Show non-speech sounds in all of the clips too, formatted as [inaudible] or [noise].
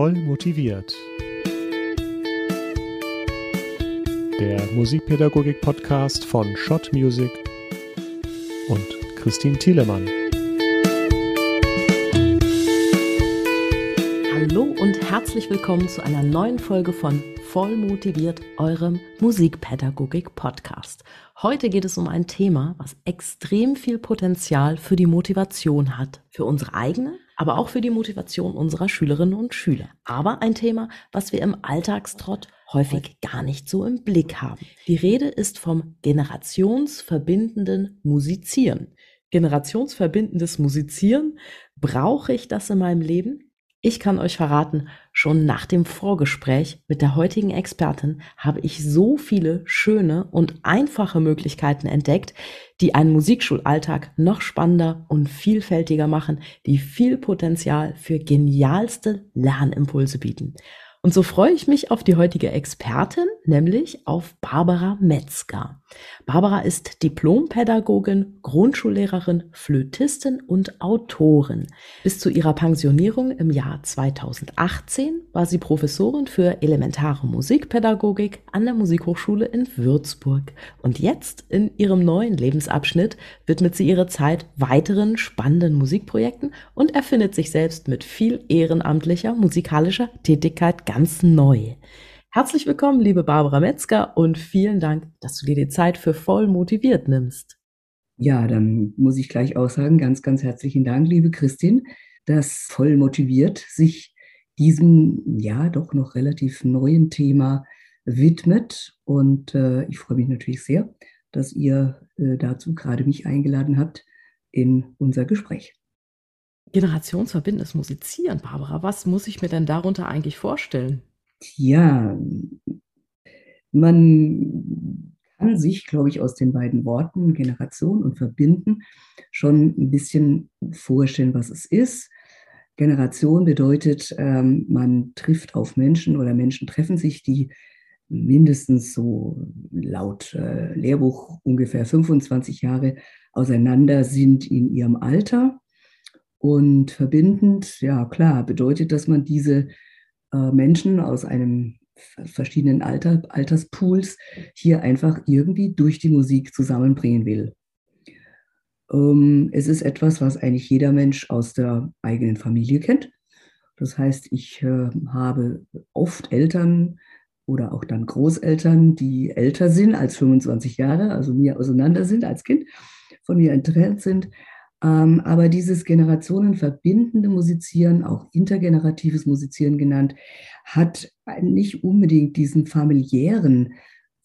Voll motiviert. Der Musikpädagogik-Podcast von Schott Music und Christine Thielemann. Hallo und herzlich willkommen zu einer neuen Folge von Voll motiviert, eurem Musikpädagogik-Podcast. Heute geht es um ein Thema, was extrem viel Potenzial für die Motivation hat, für unsere eigene, aber auch für die Motivation unserer Schülerinnen und Schüler. Aber ein Thema, was wir im Alltagstrott häufig gar nicht so im Blick haben. Die Rede ist vom generationsverbindenden Musizieren. Generationsverbindendes Musizieren, brauche ich das in meinem Leben? Ich kann euch verraten, schon nach dem Vorgespräch mit der heutigen Expertin habe ich so viele schöne und einfache Möglichkeiten entdeckt, die einen Musikschulalltag noch spannender und vielfältiger machen, die viel Potenzial für genialste Lernimpulse bieten. Und so freue ich mich auf die heutige Expertin, nämlich auf Barbara Metzger. Barbara ist Diplompädagogin, Grundschullehrerin, Flötistin und Autorin. Bis zu ihrer Pensionierung im Jahr 2018 war sie Professorin für elementare Musikpädagogik an der Musikhochschule in Würzburg. Und jetzt in ihrem neuen Lebensabschnitt widmet sie ihre Zeit weiteren spannenden Musikprojekten und erfindet sich selbst mit viel ehrenamtlicher musikalischer Tätigkeit ganz neu. Herzlich willkommen, liebe Barbara Metzger, und vielen Dank, dass du dir die Zeit für voll motiviert nimmst. Ja, dann muss ich gleich auch sagen, ganz, ganz herzlichen Dank, liebe Christin, dass voll motiviert sich diesem, ja, doch noch relativ neuen Thema widmet. Und äh, ich freue mich natürlich sehr, dass ihr äh, dazu gerade mich eingeladen habt in unser Gespräch generationsverbindendes Musizieren, Barbara. Was muss ich mir denn darunter eigentlich vorstellen? Ja, man kann sich, glaube ich, aus den beiden Worten Generation und Verbinden schon ein bisschen vorstellen, was es ist. Generation bedeutet, ähm, man trifft auf Menschen oder Menschen treffen sich, die mindestens so laut äh, Lehrbuch ungefähr 25 Jahre auseinander sind in ihrem Alter. Und verbindend, ja klar, bedeutet, dass man diese Menschen aus einem verschiedenen Alter, Alterspools hier einfach irgendwie durch die Musik zusammenbringen will. Ähm, es ist etwas, was eigentlich jeder Mensch aus der eigenen Familie kennt. Das heißt, ich äh, habe oft Eltern oder auch dann Großeltern, die älter sind als 25 Jahre, also mir auseinander sind als Kind, von mir entfernt sind. Ähm, aber dieses generationenverbindende Musizieren, auch intergeneratives Musizieren genannt, hat nicht unbedingt diesen familiären,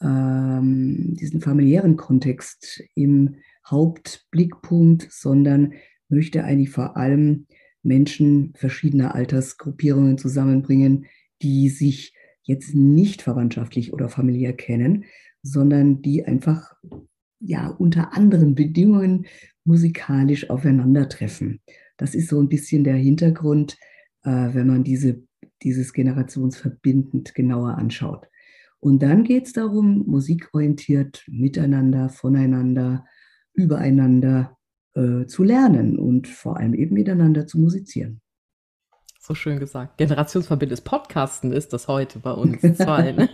ähm, diesen familiären Kontext im Hauptblickpunkt, sondern möchte eigentlich vor allem Menschen verschiedener Altersgruppierungen zusammenbringen, die sich jetzt nicht verwandtschaftlich oder familiär kennen, sondern die einfach ja unter anderen Bedingungen musikalisch aufeinandertreffen. Das ist so ein bisschen der Hintergrund, äh, wenn man diese, dieses generationsverbindend genauer anschaut. Und dann geht es darum, musikorientiert miteinander, voneinander, übereinander äh, zu lernen und vor allem eben miteinander zu musizieren. So schön gesagt. Generationsverbindendes Podcasten ist das heute bei uns zwei. Ne?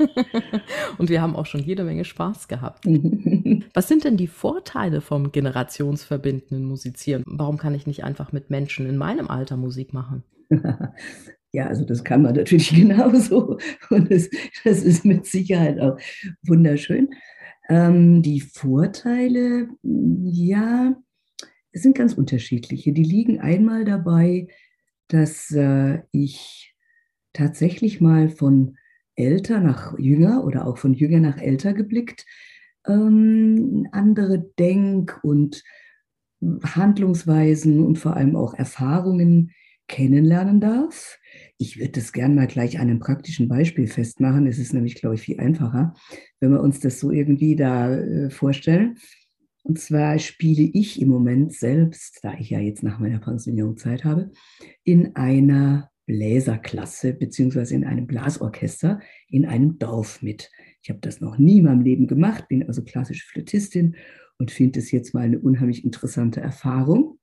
[laughs] Und wir haben auch schon jede Menge Spaß gehabt. [laughs] Was sind denn die Vorteile vom generationsverbindenden Musizieren? Warum kann ich nicht einfach mit Menschen in meinem Alter Musik machen? [laughs] Ja, also das kann man natürlich genauso. Und das, das ist mit Sicherheit auch wunderschön. Ähm, die Vorteile, ja, sind ganz unterschiedliche. Die liegen einmal dabei, dass äh, ich tatsächlich mal von älter nach jünger oder auch von jünger nach älter geblickt ähm, andere Denk- und Handlungsweisen und vor allem auch Erfahrungen kennenlernen darf. Ich würde das gerne mal gleich an einem praktischen Beispiel festmachen. Es ist nämlich, glaube ich, viel einfacher, wenn wir uns das so irgendwie da äh, vorstellen. Und zwar spiele ich im Moment selbst, da ich ja jetzt nach meiner Pensionierung Zeit habe, in einer Bläserklasse beziehungsweise in einem Blasorchester in einem Dorf mit. Ich habe das noch nie in meinem Leben gemacht, bin also klassische Flötistin und finde es jetzt mal eine unheimlich interessante Erfahrung.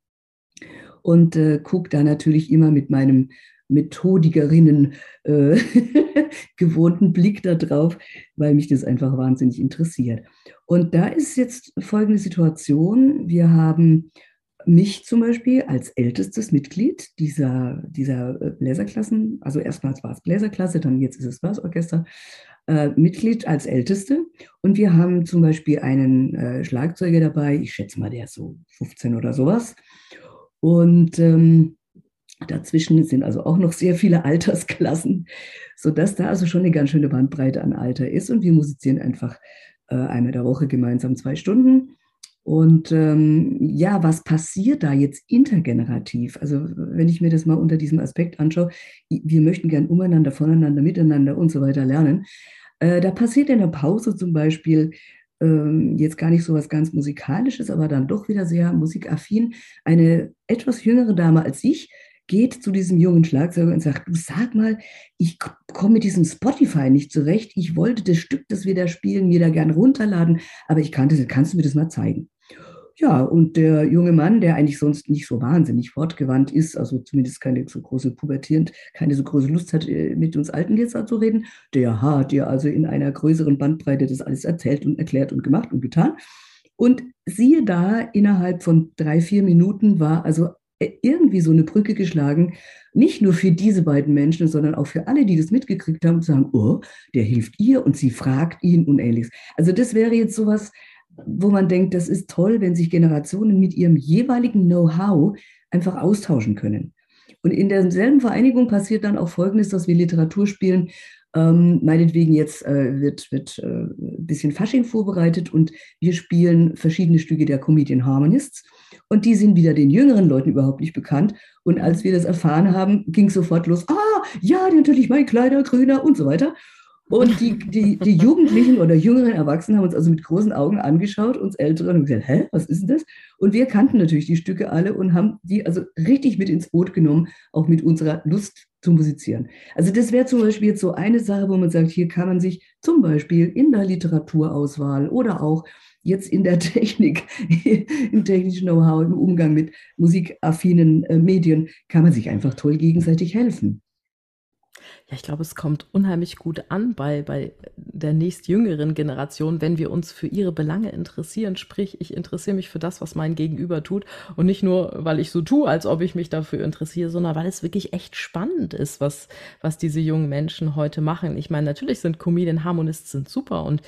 Und äh, gucke da natürlich immer mit meinem methodigerinnen äh, [laughs] gewohnten Blick darauf, weil mich das einfach wahnsinnig interessiert. Und da ist jetzt folgende Situation. Wir haben mich zum Beispiel als ältestes Mitglied dieser, dieser äh, Bläserklassen, also erstmals war es Bläserklasse, dann jetzt ist es Blasorchester, äh, Mitglied als Älteste. Und wir haben zum Beispiel einen äh, Schlagzeuger dabei, ich schätze mal, der ist so 15 oder sowas. Und ähm, dazwischen sind also auch noch sehr viele Altersklassen, sodass da also schon eine ganz schöne Bandbreite an Alter ist. Und wir musizieren einfach äh, einmal der Woche gemeinsam zwei Stunden. Und ähm, ja, was passiert da jetzt intergenerativ? Also wenn ich mir das mal unter diesem Aspekt anschaue, wir möchten gern umeinander, voneinander, miteinander und so weiter lernen. Äh, da passiert in der Pause zum Beispiel ähm, jetzt gar nicht so was ganz Musikalisches, aber dann doch wieder sehr musikaffin. Eine etwas jüngere Dame als ich geht zu diesem jungen Schlagzeuger und sagt, du sag mal, ich komme mit diesem Spotify nicht zurecht. Ich wollte das Stück, das wir da spielen, mir da gern runterladen, aber ich kannte kannst du mir das mal zeigen? Ja, und der junge Mann, der eigentlich sonst nicht so wahnsinnig fortgewandt ist, also zumindest keine so große pubertierend, keine so große Lust hat, äh, mit uns Alten jetzt zu reden, der hat ja also in einer größeren Bandbreite das alles erzählt und erklärt und gemacht und getan. Und siehe da, innerhalb von drei, vier Minuten war also irgendwie so eine Brücke geschlagen, nicht nur für diese beiden Menschen, sondern auch für alle, die das mitgekriegt haben, zu sagen, oh, der hilft ihr und sie fragt ihn und ähnliches. Also das wäre jetzt sowas, wo man denkt, das ist toll, wenn sich Generationen mit ihrem jeweiligen Know-how einfach austauschen können. Und in derselben Vereinigung passiert dann auch Folgendes, dass wir Literatur spielen. Ähm, meinetwegen jetzt äh, wird, wird äh, ein bisschen Fasching vorbereitet und wir spielen verschiedene Stücke der Comedian Harmonists. Und die sind wieder den jüngeren Leuten überhaupt nicht bekannt. Und als wir das erfahren haben, ging sofort los, ah, ja, natürlich mein kleiner Grüner und so weiter. Und die, die, die [laughs] Jugendlichen oder jüngeren Erwachsenen haben uns also mit großen Augen angeschaut, uns Älteren, und gesagt, hä, was ist denn das? Und wir kannten natürlich die Stücke alle und haben die also richtig mit ins Boot genommen, auch mit unserer Lust zu musizieren. Also das wäre zum Beispiel jetzt so eine Sache, wo man sagt, hier kann man sich zum Beispiel in der Literaturauswahl oder auch jetzt in der [laughs] Technik, im technischen Know-how, im Umgang mit musikaffinen äh, Medien, kann man sich einfach toll gegenseitig helfen. Ja, ich glaube, es kommt unheimlich gut an bei, bei der nächstjüngeren Generation, wenn wir uns für ihre Belange interessieren. Sprich, ich interessiere mich für das, was mein Gegenüber tut. Und nicht nur, weil ich so tue, als ob ich mich dafür interessiere, sondern weil es wirklich echt spannend ist, was, was diese jungen Menschen heute machen. Ich meine, natürlich sind Comedian Harmonists super und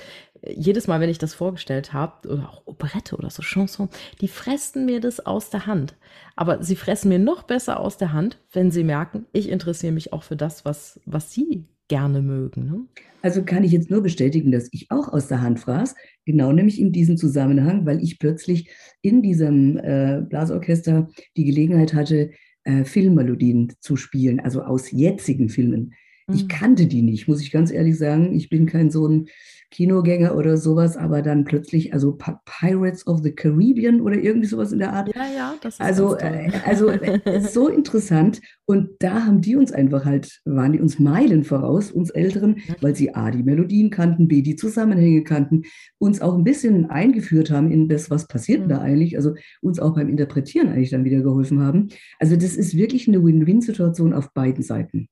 jedes Mal, wenn ich das vorgestellt habe, oder auch Operette oder so Chanson, die fressen mir das aus der Hand. Aber sie fressen mir noch besser aus der Hand, wenn sie merken, ich interessiere mich auch für das, was, was sie gerne mögen. Ne? Also kann ich jetzt nur bestätigen, dass ich auch aus der Hand fraß, genau nämlich in diesem Zusammenhang, weil ich plötzlich in diesem äh, Blasorchester die Gelegenheit hatte, äh, Filmmelodien zu spielen, also aus jetzigen Filmen. Mhm. Ich kannte die nicht, muss ich ganz ehrlich sagen. Ich bin kein so ein Kinogänger oder sowas, aber dann plötzlich, also Pirates of the Caribbean oder irgendwie sowas in der Art. Ja, ja, das ist also, äh, also äh, so [laughs] interessant. Und da haben die uns einfach halt, waren die uns Meilen voraus, uns Älteren, weil sie A, die Melodien kannten, B, die Zusammenhänge kannten, uns auch ein bisschen eingeführt haben in das, was passiert mhm. da eigentlich, also uns auch beim Interpretieren eigentlich dann wieder geholfen haben. Also das ist wirklich eine Win-Win-Situation auf beiden Seiten.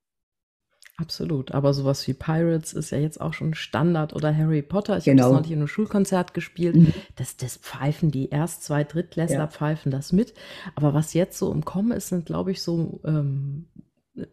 Absolut, aber sowas wie Pirates ist ja jetzt auch schon Standard oder Harry Potter. Ich genau. habe noch nicht in einem Schulkonzert gespielt. Mhm. Das, das pfeifen die erst zwei Drittklässler ja. pfeifen das mit. Aber was jetzt so im Kommen ist, sind glaube ich so ähm,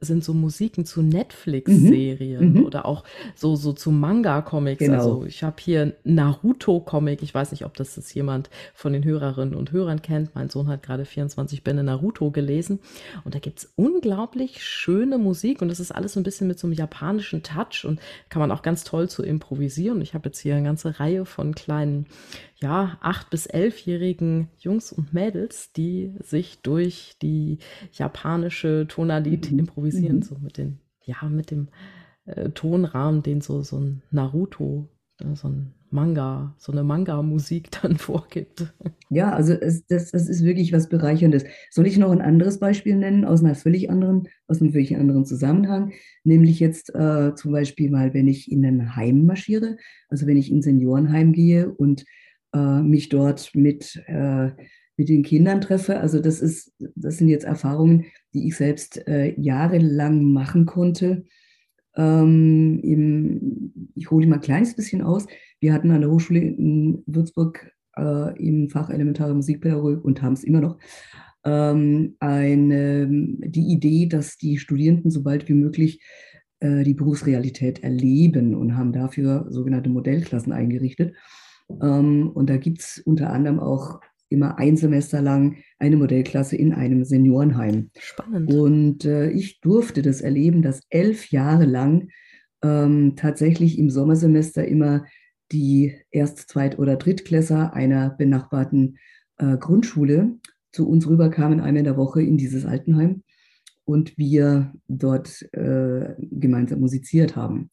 sind so Musiken zu Netflix-Serien mhm. mhm. oder auch so, so zu Manga-Comics. Genau. Also ich habe hier Naruto-Comic. Ich weiß nicht, ob das jetzt jemand von den Hörerinnen und Hörern kennt. Mein Sohn hat gerade 24 Bände Naruto gelesen. Und da gibt es unglaublich schöne Musik. Und das ist alles so ein bisschen mit so einem japanischen Touch und kann man auch ganz toll zu improvisieren. Ich habe jetzt hier eine ganze Reihe von kleinen ja, acht- bis elfjährigen Jungs und Mädels, die sich durch die japanische Tonalität mhm. improvisieren, mhm. so mit den, ja, mit dem äh, Tonrahmen, den so, so ein Naruto, äh, so ein Manga, so eine Manga-Musik [laughs] dann vorgibt. Ja, also es, das, das ist wirklich was Bereicherndes. Soll ich noch ein anderes Beispiel nennen aus einer völlig anderen, aus einem völlig anderen Zusammenhang? Nämlich jetzt äh, zum Beispiel mal, wenn ich in ein Heim marschiere, also wenn ich in Seniorenheim gehe und mich dort mit äh, mit den Kindern treffe. Also das ist, das sind jetzt Erfahrungen, die ich selbst äh, jahrelang machen konnte. Ähm, im, ich hole mal ein kleines bisschen aus. Wir hatten an der Hochschule in Würzburg äh, im Fach elementare Musikpädagogik und haben es immer noch ähm, eine, die Idee, dass die Studierenden so bald wie möglich äh, die Berufsrealität erleben und haben dafür sogenannte Modellklassen eingerichtet. Ähm, und da gibt es unter anderem auch immer ein Semester lang eine Modellklasse in einem Seniorenheim. Spannend. Und äh, ich durfte das erleben, dass elf Jahre lang ähm, tatsächlich im Sommersemester immer die Erst-, Zweit- oder Drittklässer einer benachbarten äh, Grundschule zu uns rüberkamen, einmal in der Woche in dieses Altenheim und wir dort äh, gemeinsam musiziert haben.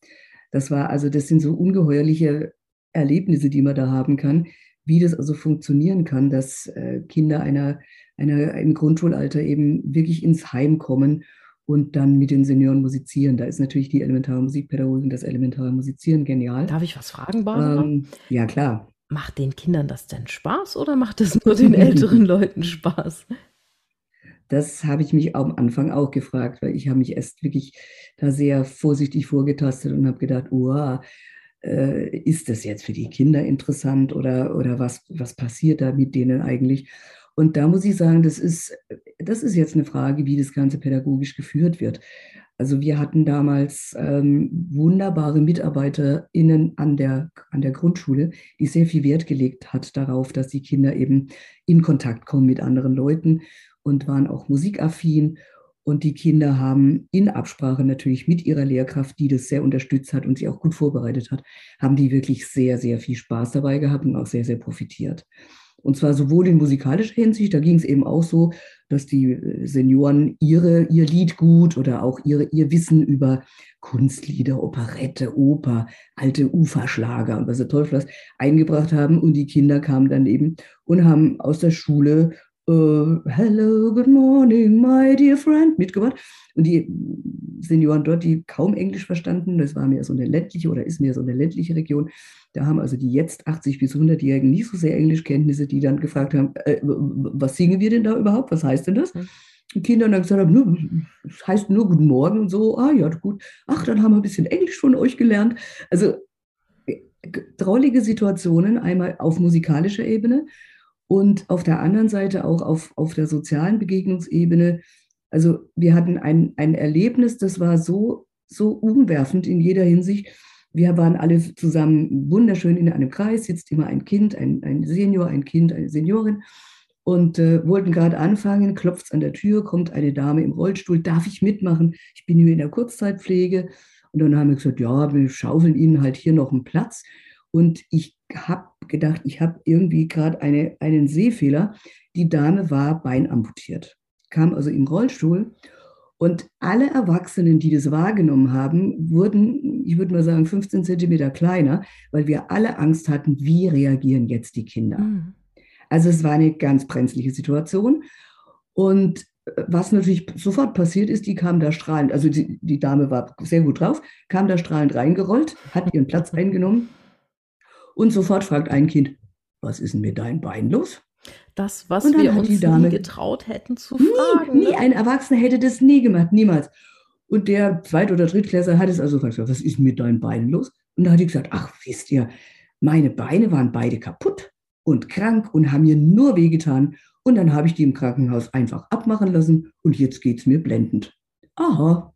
Das war also, das sind so ungeheuerliche Erlebnisse, die man da haben kann, wie das also funktionieren kann, dass äh, Kinder einer, einer im Grundschulalter eben wirklich ins Heim kommen und dann mit den Senioren musizieren. Da ist natürlich die elementare Musikpädagogik und das elementare Musizieren genial. Darf ich was fragen, Barbara? Ähm, ja, klar. Macht den Kindern das denn Spaß oder macht es nur den älteren Leuten Spaß? Das habe ich mich am Anfang auch gefragt, weil ich habe mich erst wirklich da sehr vorsichtig vorgetastet und habe gedacht, oh, äh, ist das jetzt für die Kinder interessant oder, oder was, was passiert da mit denen eigentlich? Und da muss ich sagen, das ist, das ist jetzt eine Frage, wie das Ganze pädagogisch geführt wird. Also wir hatten damals ähm, wunderbare MitarbeiterInnen an der, an der Grundschule, die sehr viel Wert gelegt hat darauf, dass die Kinder eben in Kontakt kommen mit anderen Leuten und waren auch musikaffin. Und die Kinder haben in Absprache natürlich mit ihrer Lehrkraft, die das sehr unterstützt hat und sie auch gut vorbereitet hat, haben die wirklich sehr, sehr viel Spaß dabei gehabt und auch sehr, sehr profitiert. Und zwar sowohl in musikalischer Hinsicht, da ging es eben auch so, dass die äh, Senioren ihre, ihr Lied gut oder auch ihre, ihr Wissen über Kunstlieder, Operette, Oper, alte Uferschlager und was der Teufel was eingebracht haben. Und die Kinder kamen dann eben und haben aus der Schule uh, Hello, good morning, my dear friend mitgebracht. Und die Senioren dort, die kaum Englisch verstanden, das war mehr so eine ländliche oder ist mehr so eine ländliche Region, da haben also die jetzt 80 bis 100-Jährigen nicht so sehr Englischkenntnisse, die dann gefragt haben, äh, was singen wir denn da überhaupt? Was heißt denn das? Mhm. Die Kinder dann gesagt haben, das heißt nur Guten Morgen und so, ah ja, gut, ach, dann haben wir ein bisschen Englisch von euch gelernt. Also äh, drollige Situationen, einmal auf musikalischer Ebene und auf der anderen Seite auch auf, auf der sozialen Begegnungsebene. Also wir hatten ein, ein Erlebnis, das war so, so umwerfend in jeder Hinsicht. Wir waren alle zusammen wunderschön in einem Kreis, sitzt immer ein Kind, ein, ein Senior, ein Kind, eine Seniorin und äh, wollten gerade anfangen, klopft an der Tür, kommt eine Dame im Rollstuhl, darf ich mitmachen? Ich bin hier in der Kurzzeitpflege. Und dann haben wir gesagt, ja, wir schaufeln Ihnen halt hier noch einen Platz. Und ich habe gedacht, ich habe irgendwie gerade eine, einen Sehfehler. Die Dame war beinamputiert, kam also im Rollstuhl und alle Erwachsenen, die das wahrgenommen haben, wurden, ich würde mal sagen, 15 Zentimeter kleiner, weil wir alle Angst hatten, wie reagieren jetzt die Kinder. Mhm. Also es war eine ganz brenzliche Situation. Und äh, was natürlich sofort passiert ist, die kam da strahlend, also die, die Dame war sehr gut drauf, kam da strahlend reingerollt, hat ihren Platz eingenommen und sofort fragt ein Kind, was ist denn mit deinem Bein los? Das, was wir uns Dame, nie getraut hätten zu nie, fragen. Nie, ne? ein Erwachsener hätte das nie gemacht, niemals. Und der Zweit- oder Drittklässler hat es also gefragt, was ist mit deinen Beinen los? Und da hat die gesagt, ach, wisst ihr, meine Beine waren beide kaputt und krank und haben mir nur wehgetan. Und dann habe ich die im Krankenhaus einfach abmachen lassen und jetzt geht es mir blendend. Aha,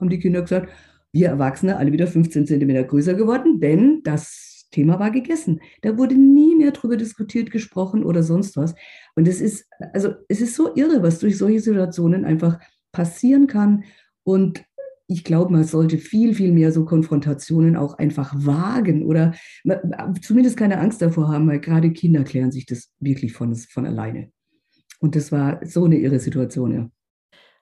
haben die Kinder gesagt. Wir Erwachsene alle wieder 15 Zentimeter größer geworden, denn das Thema war gegessen. Da wurde nie mehr darüber diskutiert, gesprochen oder sonst was. Und es ist, also es ist so irre, was durch solche Situationen einfach passieren kann. Und ich glaube, man sollte viel, viel mehr so Konfrontationen auch einfach wagen oder zumindest keine Angst davor haben, weil gerade Kinder klären sich das wirklich von, von alleine. Und das war so eine irre Situation, ja.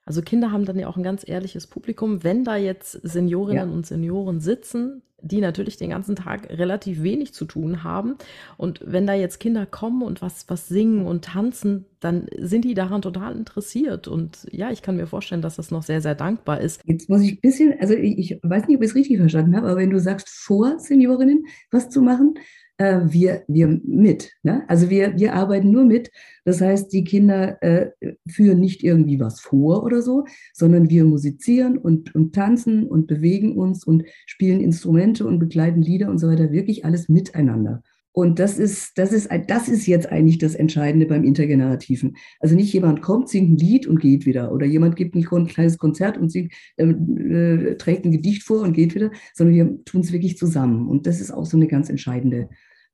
Also Kinder haben dann ja auch ein ganz ehrliches Publikum. Wenn da jetzt Seniorinnen ja. und Senioren sitzen, die natürlich den ganzen Tag relativ wenig zu tun haben. Und wenn da jetzt Kinder kommen und was, was singen und tanzen, dann sind die daran total interessiert. Und ja, ich kann mir vorstellen, dass das noch sehr, sehr dankbar ist. Jetzt muss ich ein bisschen, also ich, ich weiß nicht, ob ich es richtig verstanden habe, aber wenn du sagst, vor Seniorinnen was zu machen, äh, wir, wir mit. Ne? Also wir, wir arbeiten nur mit. Das heißt, die Kinder äh, führen nicht irgendwie was vor oder so, sondern wir musizieren und, und tanzen und bewegen uns und spielen Instrumente und begleiten Lieder und so weiter. Wirklich alles miteinander. Und das ist, das ist, das ist jetzt eigentlich das Entscheidende beim Intergenerativen. Also nicht jemand kommt, singt ein Lied und geht wieder. Oder jemand gibt ein kleines Konzert und singt, äh, äh, trägt ein Gedicht vor und geht wieder, sondern wir tun es wirklich zusammen. Und das ist auch so eine ganz entscheidende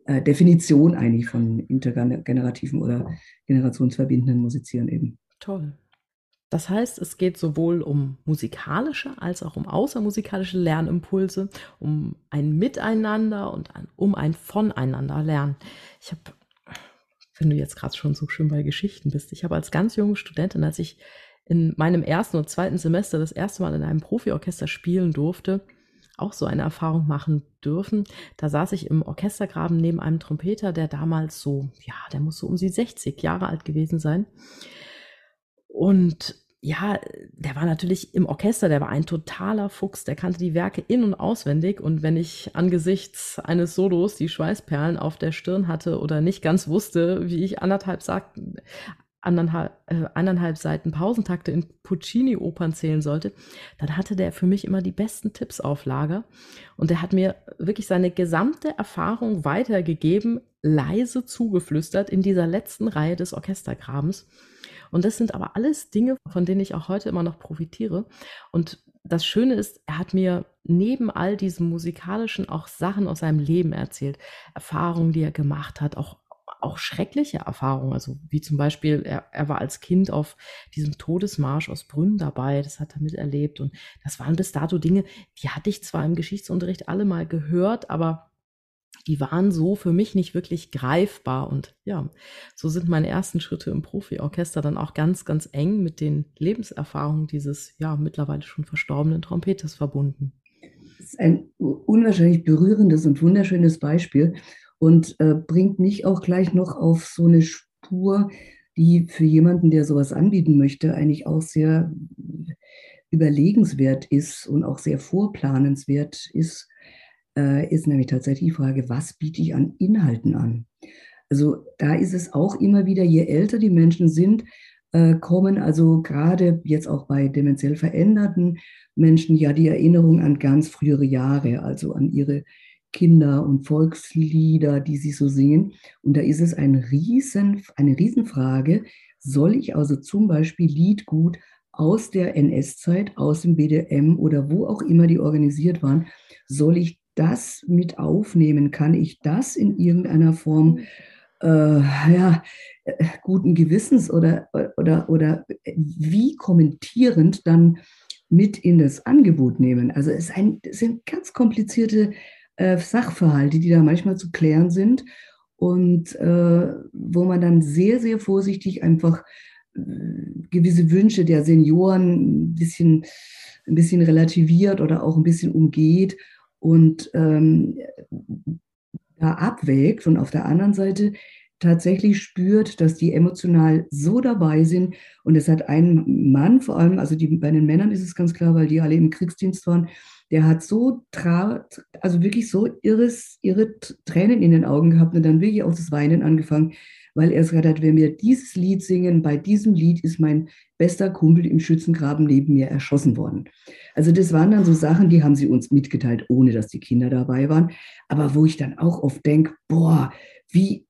äh, Definition eigentlich von intergenerativen oder generationsverbindenden Musizieren eben. Toll. Das heißt, es geht sowohl um musikalische als auch um außermusikalische Lernimpulse, um ein Miteinander und ein, um ein Voneinander lernen. Ich habe, wenn du jetzt gerade schon so schön bei Geschichten bist, ich habe als ganz junge Studentin, als ich in meinem ersten und zweiten Semester das erste Mal in einem Profiorchester spielen durfte, auch so eine Erfahrung machen dürfen. Da saß ich im Orchestergraben neben einem Trompeter, der damals so, ja, der muss so um die 60 Jahre alt gewesen sein. Und ja, der war natürlich im Orchester, der war ein totaler Fuchs, der kannte die Werke in- und auswendig. Und wenn ich angesichts eines Solos die Schweißperlen auf der Stirn hatte oder nicht ganz wusste, wie ich anderthalb, sagt, anderthalb, äh, anderthalb Seiten Pausentakte in Puccini-Opern zählen sollte, dann hatte der für mich immer die besten Tipps auf Lager. Und er hat mir wirklich seine gesamte Erfahrung weitergegeben, leise zugeflüstert in dieser letzten Reihe des Orchestergrabens. Und das sind aber alles Dinge, von denen ich auch heute immer noch profitiere. Und das Schöne ist, er hat mir neben all diesem musikalischen auch Sachen aus seinem Leben erzählt, Erfahrungen, die er gemacht hat, auch auch schreckliche Erfahrungen, also wie zum Beispiel, er, er war als Kind auf diesem Todesmarsch aus Brünn dabei, das hat er miterlebt. Und das waren bis dato Dinge, die hatte ich zwar im Geschichtsunterricht alle mal gehört, aber die waren so für mich nicht wirklich greifbar. Und ja, so sind meine ersten Schritte im Profiorchester dann auch ganz, ganz eng mit den Lebenserfahrungen dieses ja mittlerweile schon verstorbenen Trompeters verbunden. Das ist ein unwahrscheinlich berührendes und wunderschönes Beispiel und äh, bringt mich auch gleich noch auf so eine Spur, die für jemanden, der sowas anbieten möchte, eigentlich auch sehr überlegenswert ist und auch sehr vorplanenswert ist äh, ist nämlich tatsächlich die Frage, was biete ich an Inhalten an? Also da ist es auch immer wieder, je älter die Menschen sind, äh, kommen also gerade jetzt auch bei demenziell veränderten Menschen ja die Erinnerung an ganz frühere Jahre, also an ihre Kinder- und Volkslieder, die sie so singen. Und da ist es ein Riesen, eine Riesenfrage, soll ich also zum Beispiel Liedgut aus der NS-Zeit, aus dem BDM oder wo auch immer die organisiert waren, soll ich das mit aufnehmen? Kann ich das in irgendeiner Form äh, ja, äh, guten Gewissens oder, oder, oder wie kommentierend dann mit in das Angebot nehmen? Also es, ein, es sind ganz komplizierte äh, Sachverhalte, die da manchmal zu klären sind und äh, wo man dann sehr, sehr vorsichtig einfach äh, gewisse Wünsche der Senioren ein bisschen, ein bisschen relativiert oder auch ein bisschen umgeht und ähm, da abwägt. Und auf der anderen Seite tatsächlich spürt, dass die emotional so dabei sind. Und es hat ein Mann vor allem, also die, bei den Männern ist es ganz klar, weil die alle im Kriegsdienst waren, der hat so, tra also wirklich so irres, irre Tränen in den Augen gehabt und dann wirklich auch das Weinen angefangen, weil er gesagt hat, wenn wir dieses Lied singen, bei diesem Lied ist mein bester Kumpel im Schützengraben neben mir erschossen worden. Also das waren dann so Sachen, die haben sie uns mitgeteilt, ohne dass die Kinder dabei waren. Aber wo ich dann auch oft denke, boah, wie,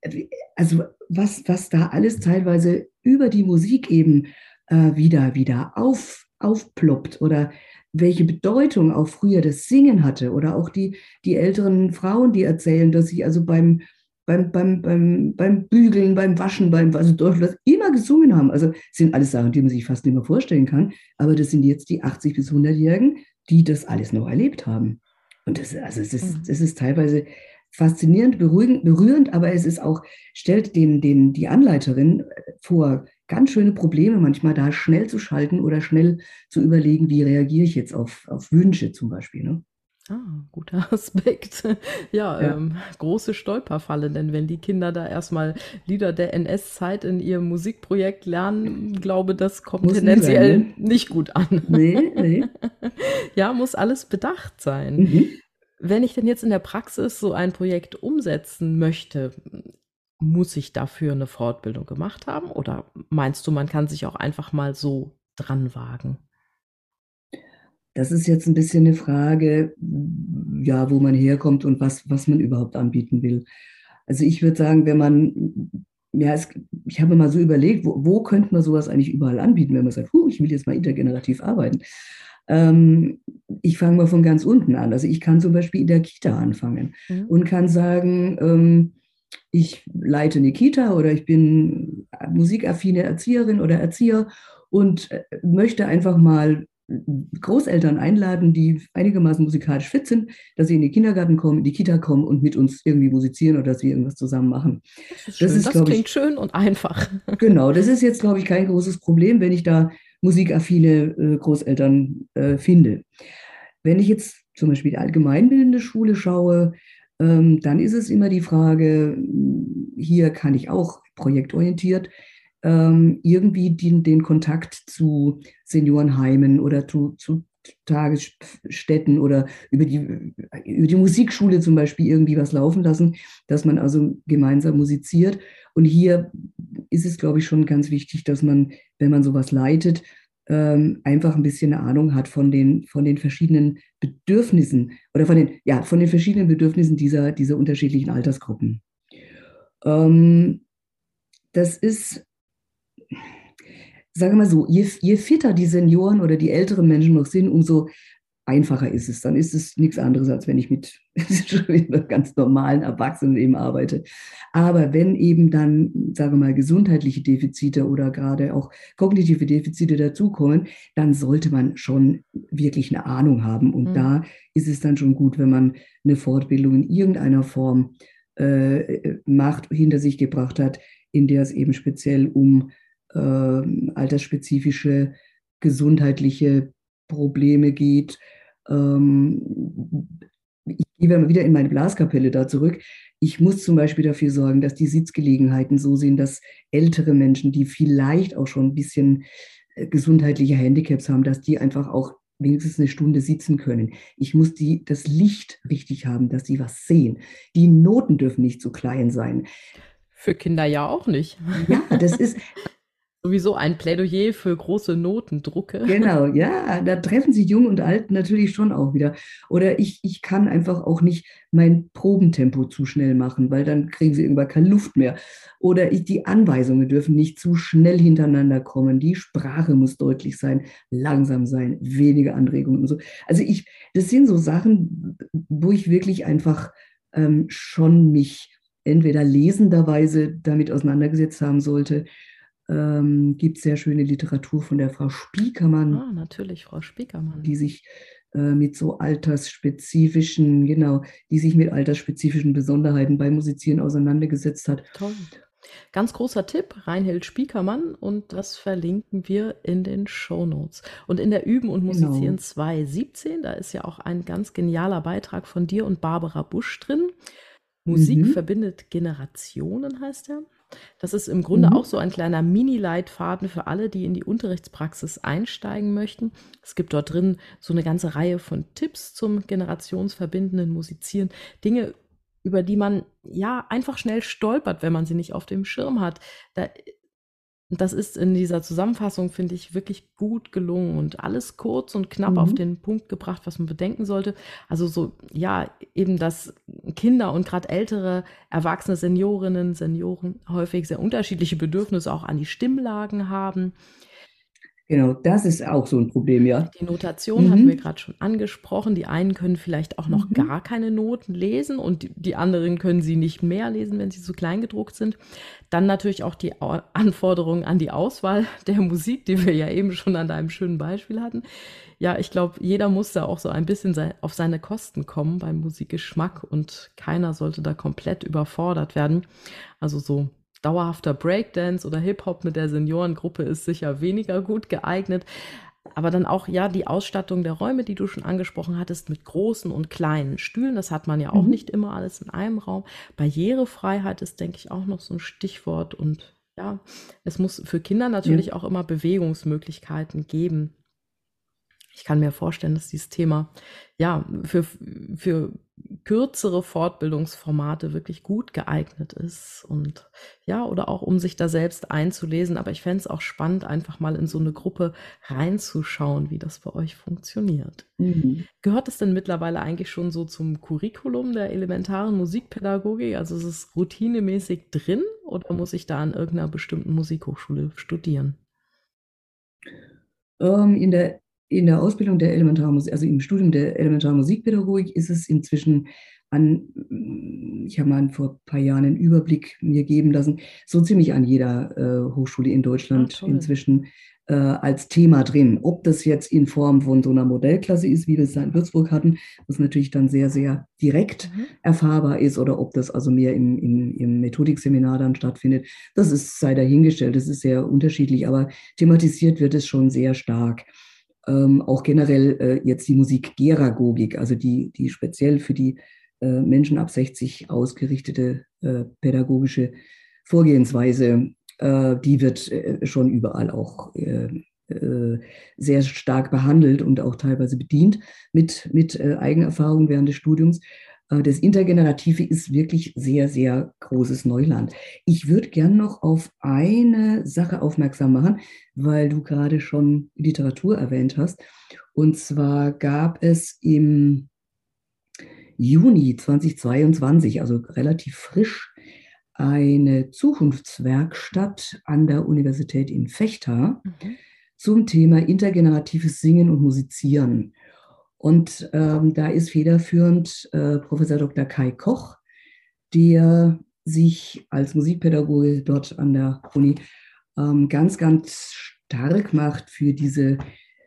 also was, was da alles teilweise über die Musik eben äh, wieder, wieder auf, aufploppt oder welche Bedeutung auch früher das Singen hatte oder auch die, die älteren Frauen, die erzählen, dass sie also beim, beim, beim, beim, beim Bügeln, beim Waschen, beim also Deutschland immer gesungen haben. Also sind alles Sachen, die man sich fast nicht mehr vorstellen kann. Aber das sind jetzt die 80 bis 100-Jährigen, die das alles noch erlebt haben. Und das, also es ist, mhm. ist teilweise faszinierend, beruhigend, berührend, aber es ist auch, stellt den, den, die Anleiterin vor ganz schöne Probleme, manchmal da schnell zu schalten oder schnell zu überlegen, wie reagiere ich jetzt auf, auf Wünsche zum Beispiel. Ne? Ah, guter [laughs] Aspekt. Ja, ja. Ähm, große Stolperfalle, denn wenn die Kinder da erstmal Lieder der NS-Zeit in ihrem Musikprojekt lernen, glaube das kommt muss tendenziell nicht, sein, ne? nicht gut an. Nee, nee. [laughs] ja, muss alles bedacht sein. Mhm. Wenn ich denn jetzt in der Praxis so ein Projekt umsetzen möchte, muss ich dafür eine Fortbildung gemacht haben? Oder meinst du, man kann sich auch einfach mal so dran wagen? Das ist jetzt ein bisschen eine Frage, ja, wo man herkommt und was, was man überhaupt anbieten will. Also ich würde sagen, wenn man, ja, es, ich habe mal so überlegt, wo, wo könnte man sowas eigentlich überall anbieten, wenn man sagt, huh, ich will jetzt mal intergenerativ arbeiten. Ähm, ich fange mal von ganz unten an. Also ich kann zum Beispiel in der Kita anfangen mhm. und kann sagen, ähm, ich leite eine Kita oder ich bin musikaffine Erzieherin oder Erzieher und äh, möchte einfach mal Großeltern einladen, die einigermaßen musikalisch fit sind, dass sie in den Kindergarten kommen, in die Kita kommen und mit uns irgendwie musizieren oder dass wir irgendwas zusammen machen. Das, ist das, ist, das klingt ich, schön und einfach. Genau, das ist jetzt, glaube ich, kein großes Problem, wenn ich da musikaffine äh, Großeltern äh, finde. Wenn ich jetzt zum Beispiel die allgemeinbildende Schule schaue, ähm, dann ist es immer die Frage, hier kann ich auch projektorientiert ähm, irgendwie den, den Kontakt zu Seniorenheimen oder zu, zu Tagesstätten oder über die, über die Musikschule zum Beispiel irgendwie was laufen lassen, dass man also gemeinsam musiziert. Und hier ist es, glaube ich, schon ganz wichtig, dass man, wenn man sowas leitet, ähm, einfach ein bisschen eine Ahnung hat von den, von den verschiedenen Bedürfnissen oder von den, ja, von den verschiedenen Bedürfnissen dieser, dieser unterschiedlichen Altersgruppen. Ähm, das ist sage mal so, je, je fitter die Senioren oder die älteren Menschen noch sind, umso einfacher ist es. Dann ist es nichts anderes, als wenn ich mit [laughs] ganz normalen Erwachsenen eben arbeite. Aber wenn eben dann, sage mal, gesundheitliche Defizite oder gerade auch kognitive Defizite dazukommen, dann sollte man schon wirklich eine Ahnung haben. Und mhm. da ist es dann schon gut, wenn man eine Fortbildung in irgendeiner Form äh, macht, hinter sich gebracht hat, in der es eben speziell um äh, altersspezifische gesundheitliche Probleme geht. Ähm, ich gehe mal wieder in meine Blaskapelle da zurück. Ich muss zum Beispiel dafür sorgen, dass die Sitzgelegenheiten so sind, dass ältere Menschen, die vielleicht auch schon ein bisschen äh, gesundheitliche Handicaps haben, dass die einfach auch wenigstens eine Stunde sitzen können. Ich muss die, das Licht richtig haben, dass sie was sehen. Die Noten dürfen nicht zu klein sein. Für Kinder ja auch nicht. Ja, das ist, Sowieso ein Plädoyer für große Notendrucke. Genau, [laughs] ja, da treffen sich Jung und Alt natürlich schon auch wieder. Oder ich, ich kann einfach auch nicht mein Probentempo zu schnell machen, weil dann kriegen sie irgendwann keine Luft mehr. Oder ich, die Anweisungen dürfen nicht zu schnell hintereinander kommen. Die Sprache muss deutlich sein, langsam sein, weniger Anregungen und so. Also ich, das sind so Sachen, wo ich wirklich einfach ähm, schon mich entweder lesenderweise damit auseinandergesetzt haben sollte ähm, gibt sehr schöne Literatur von der Frau Spiekermann. Ah, natürlich, Frau Spiekermann. Die sich äh, mit so altersspezifischen, genau, die sich mit altersspezifischen Besonderheiten beim Musizieren auseinandergesetzt hat. Toll. Ganz großer Tipp, Reinhild Spiekermann und das verlinken wir in den Show Notes. Und in der Üben und Musizieren genau. 2017, da ist ja auch ein ganz genialer Beitrag von dir und Barbara Busch drin. Musik mhm. verbindet Generationen heißt er. Das ist im Grunde mhm. auch so ein kleiner Mini-Leitfaden für alle, die in die Unterrichtspraxis einsteigen möchten. Es gibt dort drin so eine ganze Reihe von Tipps zum generationsverbindenden Musizieren. Dinge, über die man ja einfach schnell stolpert, wenn man sie nicht auf dem Schirm hat. Da das ist in dieser Zusammenfassung, finde ich, wirklich gut gelungen und alles kurz und knapp mhm. auf den Punkt gebracht, was man bedenken sollte. Also so, ja, eben, dass Kinder und gerade ältere, erwachsene Seniorinnen, Senioren häufig sehr unterschiedliche Bedürfnisse auch an die Stimmlagen haben. Genau, das ist auch so ein Problem, ja. Die Notation mhm. hatten wir gerade schon angesprochen. Die einen können vielleicht auch noch mhm. gar keine Noten lesen und die, die, anderen können sie nicht mehr lesen, wenn sie zu klein gedruckt sind. Dann natürlich auch die Anforderungen an die Auswahl [laughs] der Musik, die wir ja eben schon an deinem schönen Beispiel hatten. Ja, ich glaube, jeder muss da auch so ein bisschen auf seine Kosten kommen beim Musikgeschmack und keiner sollte da komplett überfordert werden. Also so dauerhafter Breakdance oder Hip-Hop mit der Seniorengruppe ist sicher weniger gut geeignet. Aber dann auch, ja, die Ausstattung der Räume, die du schon angesprochen hattest, mit großen und kleinen Stühlen, das hat man ja auch mhm. nicht immer alles in einem Raum. Barrierefreiheit ist, denke ich, auch noch so ein Stichwort. Und ja, es muss für Kinder natürlich ja. auch immer Bewegungsmöglichkeiten geben. ich kann mir vorstellen, dass dieses Thema ja für, für kürzere Fortbildungsformate wirklich gut geeignet ist und ja, oder auch um sich da selbst einzulesen. Aber ich fände es auch spannend, einfach mal in so eine Gruppe reinzuschauen, wie das bei euch funktioniert. Mhm. Gehört es denn mittlerweile eigentlich schon so zum Curriculum der elementaren Musikpädagogik? Also ist es routinemäßig drin oder muss ich da an irgendeiner bestimmten Musikhochschule studieren? Ähm, in der in der Ausbildung der Elementarmusik, also im Studium der Elementarmusikpädagogik ist es inzwischen an, ich habe mal vor ein paar Jahren einen Überblick mir geben lassen, so ziemlich an jeder äh, Hochschule in Deutschland ah, inzwischen äh, als Thema drin. Ob das jetzt in Form von so einer Modellklasse ist, wie wir es in Würzburg hatten, was natürlich dann sehr, sehr direkt mhm. erfahrbar ist, oder ob das also mehr im, im, im Metodikseminar dann stattfindet, das ist sei dahingestellt, das ist sehr unterschiedlich, aber thematisiert wird es schon sehr stark ähm, auch generell äh, jetzt die Musik Geragogik, also die, die speziell für die äh, Menschen ab 60 ausgerichtete äh, pädagogische Vorgehensweise, äh, die wird äh, schon überall auch äh, sehr stark behandelt und auch teilweise bedient mit, mit Eigenerfahrung während des Studiums. Äh, das Intergenerative ist wirklich sehr, sehr großes Neuland. Ich würde gern noch auf eine Sache aufmerksam machen, weil du gerade schon Literatur erwähnt hast. Und zwar gab es im Juni 2022, also relativ frisch, eine Zukunftswerkstatt an der Universität in Fechter mhm. zum Thema intergeneratives Singen und Musizieren. Und ähm, da ist federführend äh, Professor Dr. Kai Koch, der sich als Musikpädagoge dort an der Uni ähm, ganz, ganz stark macht für diese,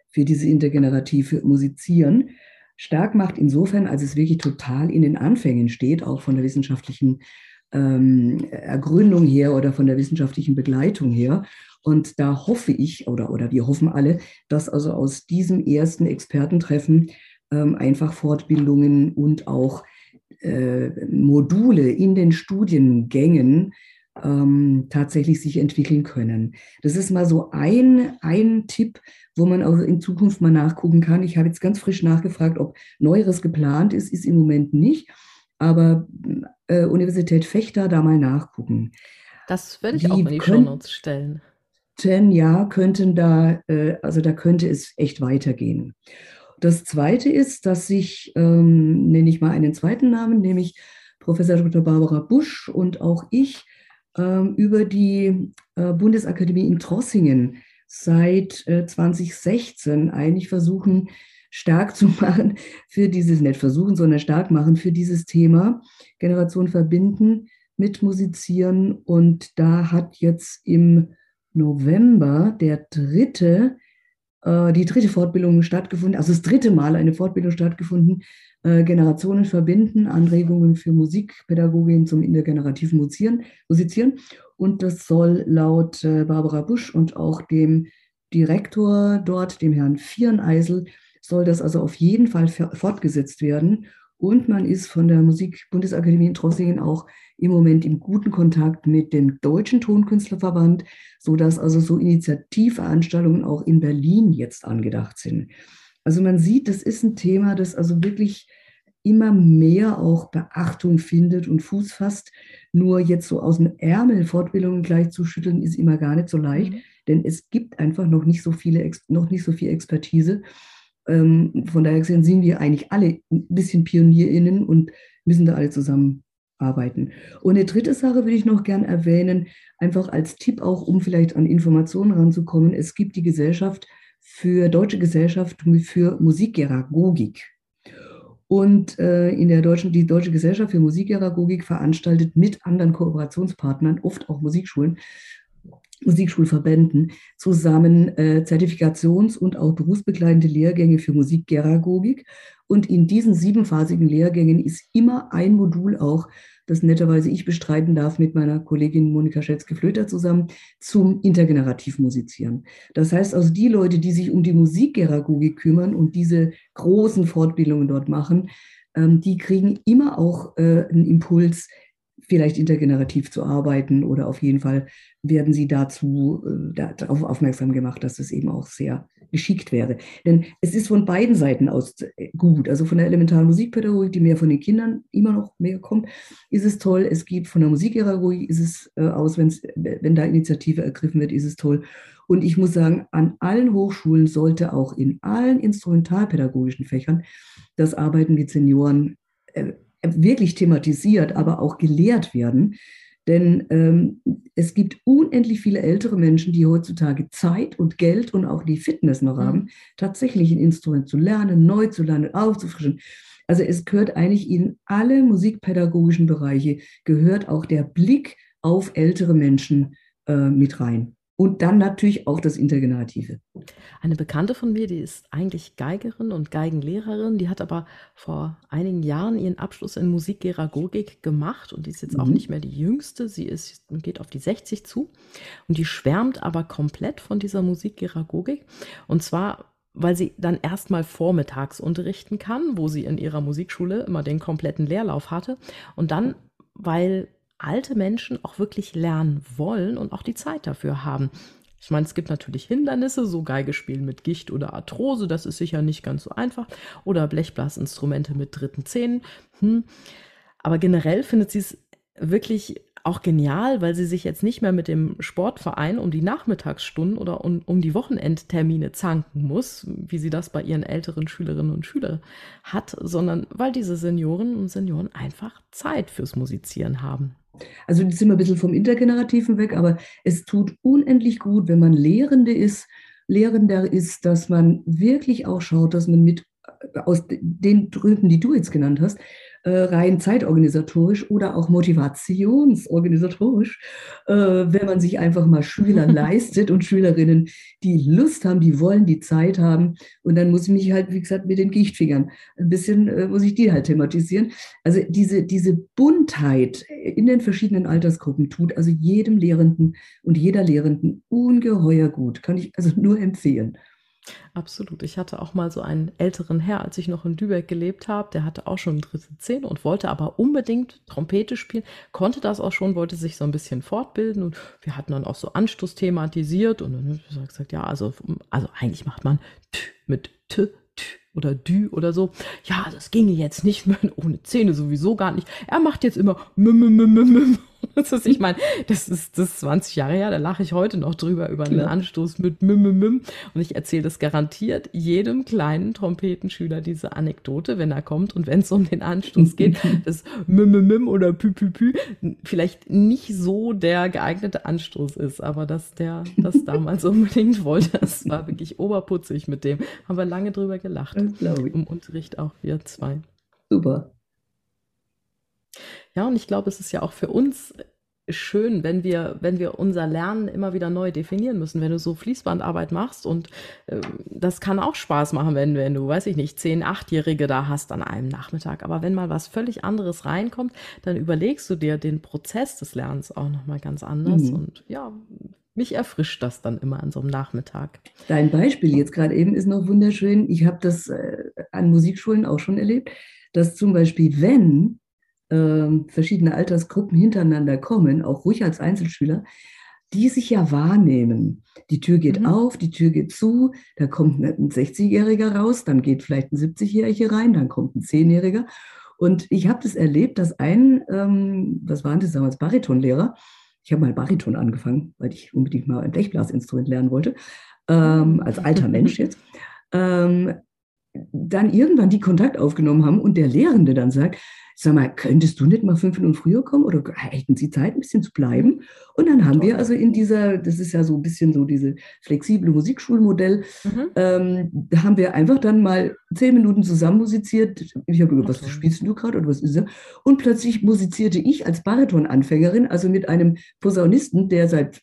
für diese intergenerative Musizieren. Stark macht insofern, als es wirklich total in den Anfängen steht, auch von der wissenschaftlichen ähm, Ergründung her oder von der wissenschaftlichen Begleitung her. Und da hoffe ich oder, oder wir hoffen alle, dass also aus diesem ersten Expertentreffen ähm, einfach Fortbildungen und auch äh, Module in den Studiengängen ähm, tatsächlich sich entwickeln können. Das ist mal so ein, ein Tipp, wo man auch in Zukunft mal nachgucken kann. Ich habe jetzt ganz frisch nachgefragt, ob Neueres geplant ist, ist im Moment nicht. Aber äh, Universität Fechter da mal nachgucken. Das werde ich Die auch in die Shownotes stellen ja, könnten da, äh, also da könnte es echt weitergehen. Das Zweite ist, dass sich, ähm, nenne ich mal einen zweiten Namen, nämlich Professor Dr. Barbara Busch und auch ich ähm, über die äh, Bundesakademie in Trossingen seit äh, 2016 eigentlich versuchen, stark zu machen für dieses, nicht versuchen, sondern stark machen für dieses Thema Generation verbinden mit Musizieren. Und da hat jetzt im November der dritte, äh, die dritte Fortbildung stattgefunden, also das dritte Mal eine Fortbildung stattgefunden, äh, Generationen verbinden, Anregungen für Musikpädagogin zum intergenerativen Musizieren, Musizieren. Und das soll laut äh, Barbara Busch und auch dem Direktor dort, dem Herrn Viereneisel, soll das also auf jeden Fall fortgesetzt werden. Und man ist von der Musikbundesakademie in Trossingen auch im Moment im guten Kontakt mit dem Deutschen Tonkünstlerverband, sodass also so Initiativveranstaltungen auch in Berlin jetzt angedacht sind. Also man sieht, das ist ein Thema, das also wirklich immer mehr auch Beachtung findet und Fuß fasst. Nur jetzt so aus dem Ärmel Fortbildungen gleich zu schütteln, ist immer gar nicht so leicht, mhm. denn es gibt einfach noch nicht so viele, noch nicht so viel Expertise. Ähm, von daher gesehen sind wir eigentlich alle ein bisschen PionierInnen und müssen da alle zusammen arbeiten. Und eine dritte Sache würde ich noch gern erwähnen, einfach als Tipp auch, um vielleicht an Informationen ranzukommen. Es gibt die Gesellschaft für Deutsche Gesellschaft für Musikgeragogik. Und äh, in der deutschen, die Deutsche Gesellschaft für Musikgeragogik veranstaltet mit anderen Kooperationspartnern, oft auch Musikschulen, Musikschulverbänden zusammen äh, Zertifikations- und auch berufsbegleitende Lehrgänge für Musikgeragogik. Und in diesen siebenphasigen Lehrgängen ist immer ein Modul auch, das netterweise ich bestreiten darf mit meiner Kollegin Monika Schätzke-Flöter zusammen, zum intergenerativ Musizieren. Das heißt also, die Leute, die sich um die Musikgeragogik kümmern und diese großen Fortbildungen dort machen, ähm, die kriegen immer auch äh, einen Impuls, vielleicht intergenerativ zu arbeiten oder auf jeden Fall werden sie dazu äh, darauf aufmerksam gemacht, dass es eben auch sehr geschickt wäre. Denn es ist von beiden Seiten aus äh, gut. Also von der elementaren Musikpädagogik, die mehr von den Kindern immer noch mehr kommt, ist es toll. Es gibt von der Musikpädagogik ist es äh, aus, wenn da Initiative ergriffen wird, ist es toll. Und ich muss sagen, an allen Hochschulen sollte auch in allen instrumentalpädagogischen Fächern das Arbeiten mit Senioren äh, wirklich thematisiert, aber auch gelehrt werden. Denn ähm, es gibt unendlich viele ältere Menschen, die heutzutage Zeit und Geld und auch die Fitness noch mhm. haben, tatsächlich ein Instrument zu lernen, neu zu lernen, aufzufrischen. Also es gehört eigentlich in alle musikpädagogischen Bereiche, gehört auch der Blick auf ältere Menschen äh, mit rein. Und dann natürlich auch das Intergenerative. Eine Bekannte von mir, die ist eigentlich Geigerin und Geigenlehrerin, die hat aber vor einigen Jahren ihren Abschluss in Musikgeragogik gemacht und die ist jetzt mhm. auch nicht mehr die jüngste. Sie ist, geht auf die 60 zu und die schwärmt aber komplett von dieser Musikgeragogik. Und zwar weil sie dann erstmal vormittags unterrichten kann, wo sie in ihrer Musikschule immer den kompletten Leerlauf hatte. Und dann, weil alte Menschen auch wirklich lernen wollen und auch die Zeit dafür haben. Ich meine, es gibt natürlich Hindernisse, so Geige spielen mit Gicht oder Arthrose, das ist sicher nicht ganz so einfach. Oder Blechblasinstrumente mit dritten Zähnen. Hm. Aber generell findet sie es wirklich auch genial, weil sie sich jetzt nicht mehr mit dem Sportverein um die Nachmittagsstunden oder um, um die Wochenendtermine zanken muss, wie sie das bei ihren älteren Schülerinnen und Schülern hat, sondern weil diese Senioren und Senioren einfach Zeit fürs Musizieren haben. Also jetzt sind wir ein bisschen vom Intergenerativen weg, aber es tut unendlich gut, wenn man Lehrende ist, Lehrender ist, dass man wirklich auch schaut, dass man mit äh, aus den Gründen, die du jetzt genannt hast, rein zeitorganisatorisch oder auch motivationsorganisatorisch, äh, wenn man sich einfach mal Schüler [laughs] leistet und Schülerinnen, die Lust haben, die wollen, die Zeit haben. Und dann muss ich mich halt, wie gesagt, mit den Gichtfingern ein bisschen, äh, muss ich die halt thematisieren. Also diese, diese Buntheit in den verschiedenen Altersgruppen tut also jedem Lehrenden und jeder Lehrenden ungeheuer gut. Kann ich also nur empfehlen. Absolut. Ich hatte auch mal so einen älteren Herr, als ich noch in Lübeck gelebt habe, der hatte auch schon dritte Zähne und wollte aber unbedingt Trompete spielen, konnte das auch schon, wollte sich so ein bisschen fortbilden und wir hatten dann auch so Anstoß thematisiert und dann habe ich gesagt, ja, also, also eigentlich macht man t mit t, t oder dü oder so. Ja, das ginge jetzt nicht mehr [laughs] ohne Zähne sowieso gar nicht. Er macht jetzt immer m, m, m, m, m. [laughs] Das ist, ich meine, das ist, das ist 20 Jahre her, da lache ich heute noch drüber über einen Anstoß mit Mim. Und ich erzähle das garantiert jedem kleinen Trompetenschüler diese Anekdote, wenn er kommt und wenn es um den Anstoß [laughs] geht, dass Mim, Mim, Mim oder Pü, Pü, Pü vielleicht nicht so der geeignete Anstoß ist, aber dass der das [laughs] damals unbedingt wollte, das war wirklich oberputzig mit dem. Haben wir lange drüber gelacht. Im Unterricht auch wir zwei. Super. Ja, und ich glaube, es ist ja auch für uns schön, wenn wir, wenn wir unser Lernen immer wieder neu definieren müssen. Wenn du so Fließbandarbeit machst und äh, das kann auch Spaß machen, wenn, wenn du, weiß ich nicht, zehn, achtjährige da hast an einem Nachmittag. Aber wenn mal was völlig anderes reinkommt, dann überlegst du dir den Prozess des Lernens auch nochmal ganz anders. Mhm. Und ja, mich erfrischt das dann immer an so einem Nachmittag. Dein Beispiel jetzt gerade eben ist noch wunderschön. Ich habe das äh, an Musikschulen auch schon erlebt, dass zum Beispiel, wenn äh, verschiedene Altersgruppen hintereinander kommen, auch ruhig als Einzelschüler, die sich ja wahrnehmen. Die Tür geht mhm. auf, die Tür geht zu, da kommt ein 60-Jähriger raus, dann geht vielleicht ein 70-Jähriger rein, dann kommt ein 10-Jähriger. Und ich habe das erlebt, dass ein, ähm, was war das damals, Baritonlehrer, ich habe mal Bariton angefangen, weil ich unbedingt mal ein Blechblasinstrument lernen wollte, ähm, als alter Mensch jetzt, ähm, dann irgendwann die Kontakt aufgenommen haben und der Lehrende dann sagt, sag mal, könntest du nicht mal fünf Minuten früher kommen oder hätten Sie Zeit, ein bisschen zu bleiben? Und dann haben wir also in dieser, das ist ja so ein bisschen so diese flexible Musikschulmodell, mhm. ähm, da haben wir einfach dann mal zehn Minuten zusammen musiziert. Ich habe gesagt, was spielst du gerade oder was ist er? Und plötzlich musizierte ich als Bariton-Anfängerin, also mit einem Posaunisten, der seit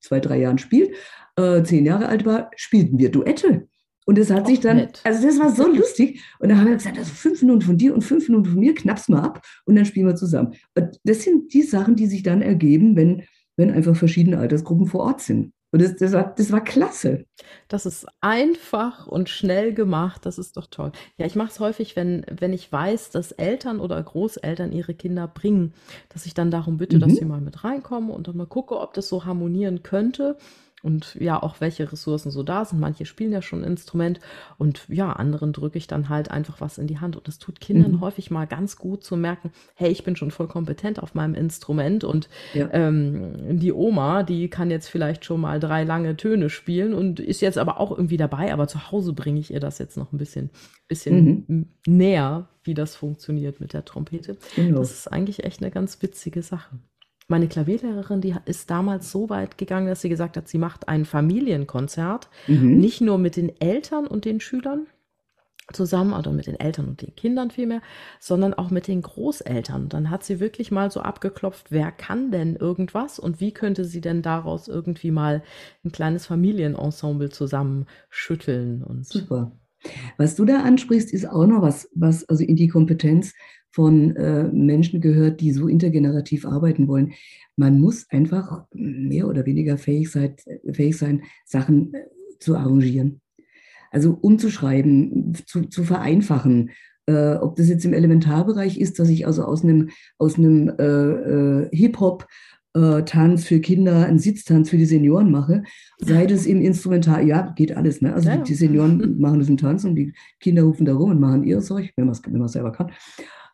zwei, drei Jahren spielt, äh, zehn Jahre alt war, spielten wir Duette. Und es hat sich dann, nett. also das war so [laughs] lustig. Und dann haben wir gesagt, also fünf Minuten von dir und fünf Minuten von mir, knappst mal ab und dann spielen wir zusammen. Und das sind die Sachen, die sich dann ergeben, wenn, wenn einfach verschiedene Altersgruppen vor Ort sind. Und das, das, war, das war klasse. Das ist einfach und schnell gemacht. Das ist doch toll. Ja, ich mache es häufig, wenn, wenn ich weiß, dass Eltern oder Großeltern ihre Kinder bringen, dass ich dann darum bitte, mhm. dass sie mal mit reinkommen und dann mal gucke, ob das so harmonieren könnte. Und ja, auch welche Ressourcen so da sind. Manche spielen ja schon ein Instrument und ja, anderen drücke ich dann halt einfach was in die Hand. Und das tut Kindern mhm. häufig mal ganz gut zu merken, hey, ich bin schon voll kompetent auf meinem Instrument und ja. ähm, die Oma, die kann jetzt vielleicht schon mal drei lange Töne spielen und ist jetzt aber auch irgendwie dabei, aber zu Hause bringe ich ihr das jetzt noch ein bisschen, bisschen mhm. näher, wie das funktioniert mit der Trompete. Genau. Das ist eigentlich echt eine ganz witzige Sache. Meine Klavierlehrerin, die ist damals so weit gegangen, dass sie gesagt hat, sie macht ein Familienkonzert, mhm. nicht nur mit den Eltern und den Schülern zusammen oder mit den Eltern und den Kindern vielmehr, sondern auch mit den Großeltern. Dann hat sie wirklich mal so abgeklopft, wer kann denn irgendwas und wie könnte sie denn daraus irgendwie mal ein kleines Familienensemble zusammenschütteln und Super. Was du da ansprichst, ist auch noch was, was also in die Kompetenz von äh, Menschen gehört, die so intergenerativ arbeiten wollen. Man muss einfach mehr oder weniger fähig sein, fähig sein Sachen äh, zu arrangieren. Also umzuschreiben, zu, zu vereinfachen. Äh, ob das jetzt im Elementarbereich ist, dass ich also aus einem, aus einem äh, äh, Hip-Hop Tanz für Kinder, einen Sitztanz für die Senioren mache, sei das im Instrumental, ja, geht alles. Ne? Also ja. die, die, Senioren machen das im Tanz und die Kinder rufen da rum und machen ihr Zeug, wenn man es wenn selber kann.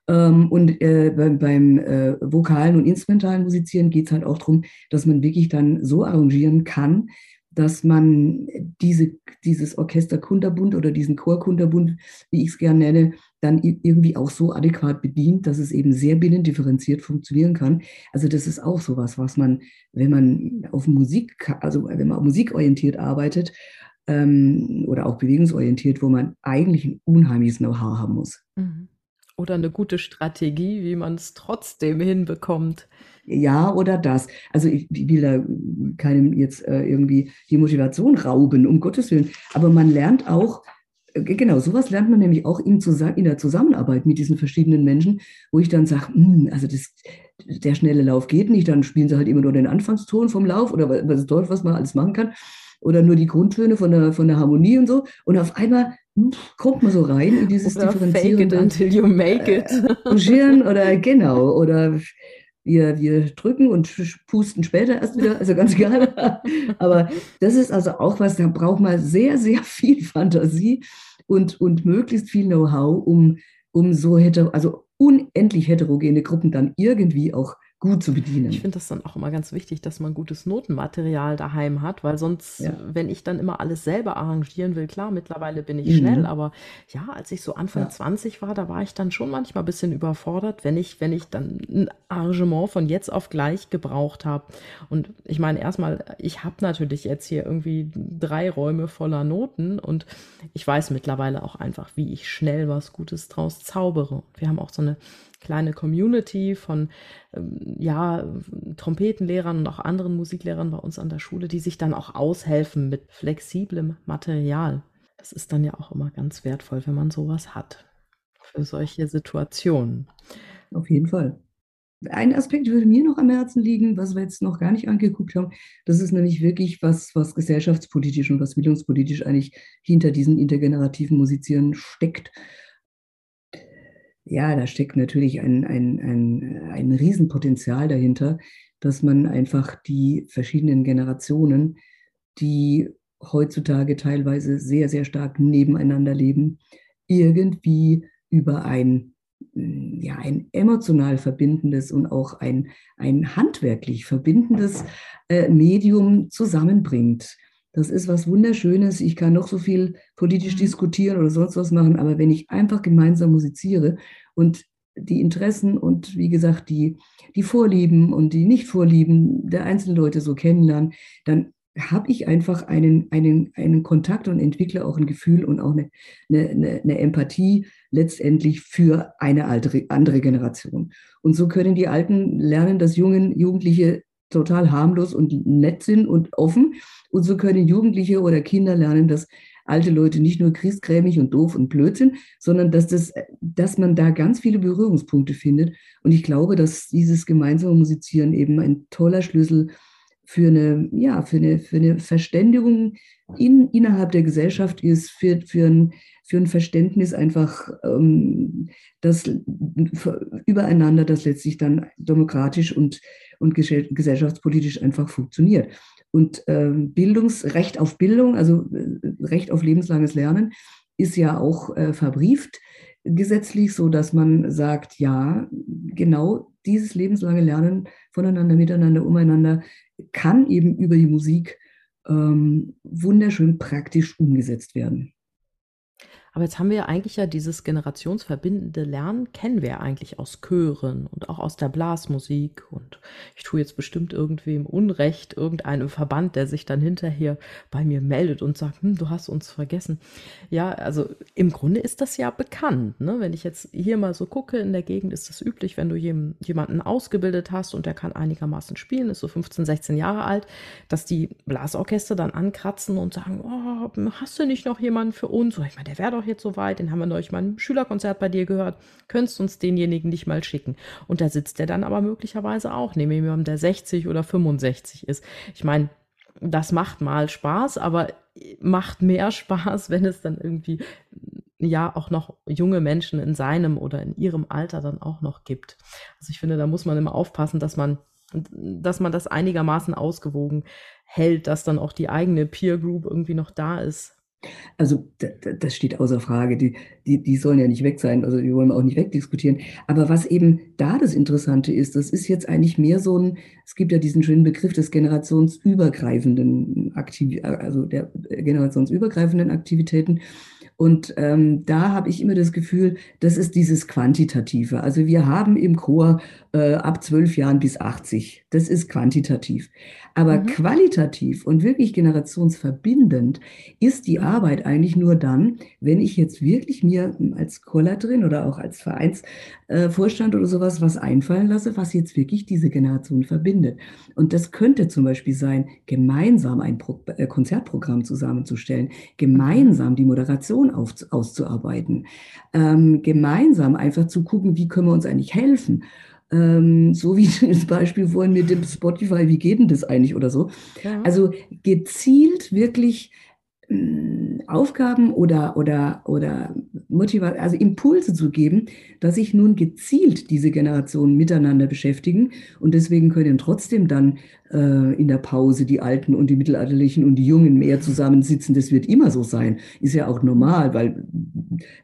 Ähm, und äh, beim, beim äh, vokalen und instrumentalen Musizieren geht es halt auch darum, dass man wirklich dann so arrangieren kann, dass man diese, dieses Orchester Kunterbund oder diesen Chor Kunterbund, wie ich es gerne nenne, dann irgendwie auch so adäquat bedient, dass es eben sehr binnendifferenziert funktionieren kann. Also das ist auch sowas, was man, wenn man auf Musik, also wenn man musikorientiert arbeitet ähm, oder auch bewegungsorientiert, wo man eigentlich ein unheimliches Know-how haben muss. Mhm. Oder eine gute Strategie, wie man es trotzdem hinbekommt. Ja, oder das. Also ich, ich will da keinem jetzt äh, irgendwie die Motivation rauben, um Gottes Willen. Aber man lernt auch, äh, genau, sowas lernt man nämlich auch in, in, der Zusammenarbeit mit diesen verschiedenen Menschen, wo ich dann sage, hm, also das, der schnelle Lauf geht nicht, dann spielen sie halt immer nur den Anfangston vom Lauf oder was ist toll, was man alles machen kann. Oder nur die Grundtöne von der, von der Harmonie und so. Und auf einmal kommt man so rein in dieses oder differenzierende. Fake it until you make it. Äh, oder genau, oder wir, wir drücken und pusten später erst wieder, also ganz egal. [laughs] Aber das ist also auch was, da braucht man sehr, sehr viel Fantasie und, und möglichst viel Know-how, um, um so hätte, also unendlich heterogene Gruppen dann irgendwie auch gut zu bedienen. Ich finde das dann auch immer ganz wichtig, dass man gutes Notenmaterial daheim hat, weil sonst, ja. wenn ich dann immer alles selber arrangieren will, klar, mittlerweile bin ich mhm. schnell, aber ja, als ich so Anfang ja. 20 war, da war ich dann schon manchmal ein bisschen überfordert, wenn ich, wenn ich dann ein Arrangement von jetzt auf gleich gebraucht habe. Und ich meine, erstmal, ich habe natürlich jetzt hier irgendwie drei Räume voller Noten und ich weiß mittlerweile auch einfach, wie ich schnell was Gutes draus zaubere. Wir haben auch so eine kleine Community von ähm, ja, Trompetenlehrern und auch anderen Musiklehrern bei uns an der Schule, die sich dann auch aushelfen mit flexiblem Material. Das ist dann ja auch immer ganz wertvoll, wenn man sowas hat für solche Situationen. Auf jeden Fall. Ein Aspekt würde mir noch am Herzen liegen, was wir jetzt noch gar nicht angeguckt haben. Das ist nämlich wirklich was, was gesellschaftspolitisch und was bildungspolitisch eigentlich hinter diesen intergenerativen Musizieren steckt. Ja, da steckt natürlich ein, ein, ein, ein Riesenpotenzial dahinter, dass man einfach die verschiedenen Generationen, die heutzutage teilweise sehr, sehr stark nebeneinander leben, irgendwie über ein, ja, ein emotional verbindendes und auch ein, ein handwerklich verbindendes äh, Medium zusammenbringt. Das ist was Wunderschönes. Ich kann noch so viel politisch mhm. diskutieren oder sonst was machen, aber wenn ich einfach gemeinsam musiziere und die Interessen und wie gesagt die, die Vorlieben und die Nicht-Vorlieben der einzelnen Leute so kennenlernen, dann habe ich einfach einen, einen, einen Kontakt und entwickle auch ein Gefühl und auch eine, eine, eine Empathie letztendlich für eine alte, andere Generation. Und so können die Alten lernen, dass jungen Jugendliche total harmlos und nett sind und offen. Und so können Jugendliche oder Kinder lernen, dass alte Leute nicht nur christgrämig und doof und blöd sind, sondern dass, das, dass man da ganz viele Berührungspunkte findet. Und ich glaube, dass dieses gemeinsame Musizieren eben ein toller Schlüssel für eine, ja, für eine, für eine Verständigung in, innerhalb der Gesellschaft ist, für, für, ein, für ein Verständnis einfach ähm, das übereinander, das letztlich dann demokratisch und, und gesellschaftspolitisch einfach funktioniert. Und äh, Bildungsrecht auf Bildung, also äh, Recht auf lebenslanges Lernen, ist ja auch äh, verbrieft gesetzlich, so dass man sagt, ja, genau dieses lebenslange Lernen voneinander, miteinander, umeinander kann eben über die Musik ähm, wunderschön praktisch umgesetzt werden. Aber jetzt haben wir ja eigentlich ja dieses generationsverbindende Lernen, kennen wir ja eigentlich aus Chören und auch aus der Blasmusik. Und ich tue jetzt bestimmt irgendwem Unrecht, irgendeinem Verband, der sich dann hinterher bei mir meldet und sagt, hm, du hast uns vergessen. Ja, also im Grunde ist das ja bekannt. Ne? Wenn ich jetzt hier mal so gucke, in der Gegend ist das üblich, wenn du jemanden ausgebildet hast und der kann einigermaßen spielen, ist so 15, 16 Jahre alt, dass die Blasorchester dann ankratzen und sagen, oh, hast du nicht noch jemanden für uns? Oder ich meine, der wäre doch doch jetzt soweit, den haben wir neulich mal im Schülerkonzert bei dir gehört, könntest uns denjenigen nicht mal schicken. Und da sitzt der dann aber möglicherweise auch neben jemandem, der 60 oder 65 ist. Ich meine, das macht mal Spaß, aber macht mehr [laughs] Spaß, wenn es dann irgendwie ja auch noch junge Menschen in seinem oder in ihrem Alter dann auch noch gibt. Also ich finde, da muss man immer aufpassen, dass man dass man das einigermaßen ausgewogen hält, dass dann auch die eigene Peer Group irgendwie noch da ist. Also das steht außer Frage. Die, die, die sollen ja nicht weg sein, also die wollen wir auch nicht wegdiskutieren. Aber was eben da das Interessante ist, das ist jetzt eigentlich mehr so ein, es gibt ja diesen schönen Begriff des generationsübergreifenden Aktiv also der generationsübergreifenden Aktivitäten. Und ähm, da habe ich immer das Gefühl, das ist dieses Quantitative. Also wir haben im Chor äh, ab zwölf Jahren bis 80. Das ist quantitativ. Aber mhm. qualitativ und wirklich generationsverbindend ist die Arbeit eigentlich nur dann, wenn ich jetzt wirklich mir als Chorleiterin oder auch als Vereinsvorstand äh, oder sowas was einfallen lasse, was jetzt wirklich diese Generation verbindet. Und das könnte zum Beispiel sein, gemeinsam ein Pro äh, Konzertprogramm zusammenzustellen, gemeinsam die Moderation auf, auszuarbeiten, ähm, gemeinsam einfach zu gucken, wie können wir uns eigentlich helfen ähm, so wie [laughs] das Beispiel vorhin mit dem Spotify, wie geht denn das eigentlich oder so. Ja. Also gezielt wirklich Aufgaben oder, oder, oder also Impulse zu geben, dass sich nun gezielt diese Generationen miteinander beschäftigen und deswegen können trotzdem dann äh, in der Pause die Alten und die Mittelalterlichen und die Jungen mehr zusammensitzen. Das wird immer so sein. Ist ja auch normal, weil